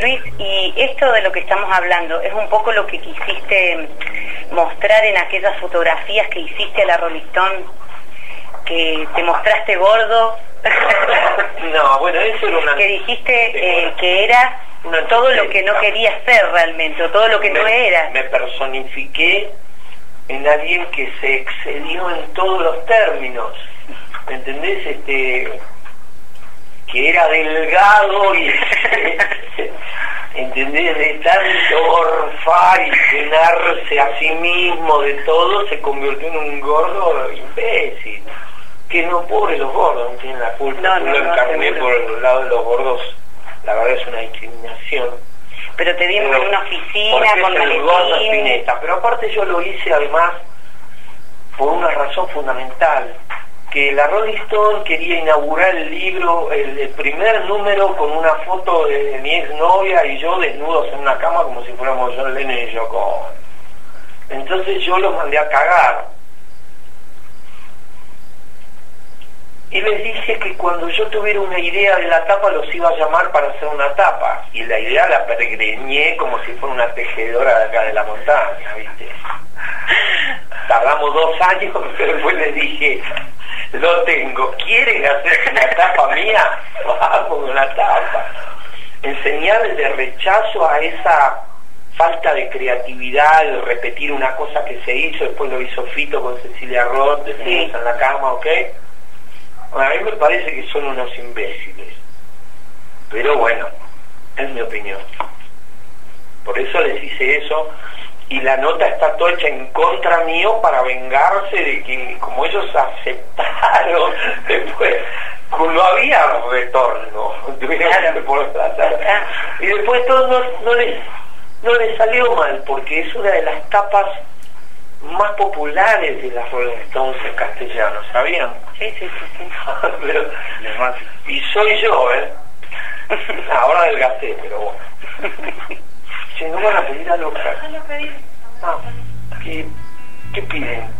Luis, y esto de lo que estamos hablando, ¿es un poco lo que quisiste mostrar en aquellas fotografías que hiciste a la Rolistón? Que te mostraste gordo. no, bueno, eso era una... Que dijiste eh, que era todo lo que no querías ser realmente, o todo lo que no era. Me personifiqué en alguien que se excedió en todos los términos. ¿Me entendés? Este, que era delgado y ¿entendés? de tanto orfar y llenarse a sí mismo de todo se convirtió en un gordo imbécil. Que no pobre los gordos no tienen la culpa. No, no, lo encarné por el lado de los gordos. La verdad es una discriminación. Pero te dimos en una oficina con gordo pero aparte yo lo hice además por una razón fundamental que la Rolling Stone quería inaugurar el libro, el, primer número con una foto de, mi mi novia y yo desnudos en una cama como si fuéramos John Lennon y Yoko. Entonces yo los mandé a cagar. Y les dije que cuando yo tuviera una idea de la tapa los iba a llamar para hacer una tapa. Y la idea la peregriné como si fuera una tejedora de acá de la montaña, ¿viste? Tardamos dos años, pero después les dije, lo tengo. ¿Quieren hacer una tapa mía? Vamos, una tapa. Enseñarles de rechazo a esa falta de creatividad, de repetir una cosa que se hizo, después lo hizo Fito con Cecilia Roth, de en la cama, ¿ok? a mí me parece que son unos imbéciles. Pero bueno, es mi opinión. Por eso les hice eso y la nota está toda hecha en contra mío para vengarse de que como ellos aceptaron después no había retorno y después todo no, no les no les salió mal porque es una de las tapas más populares de las Rolling Stones en castellano ¿sabían? sí, sí, sí, sí. pero, y soy yo ¿eh? ahora adelgacé pero bueno Si no van a pedir algo. Ah, ¿qué, ¿qué piden?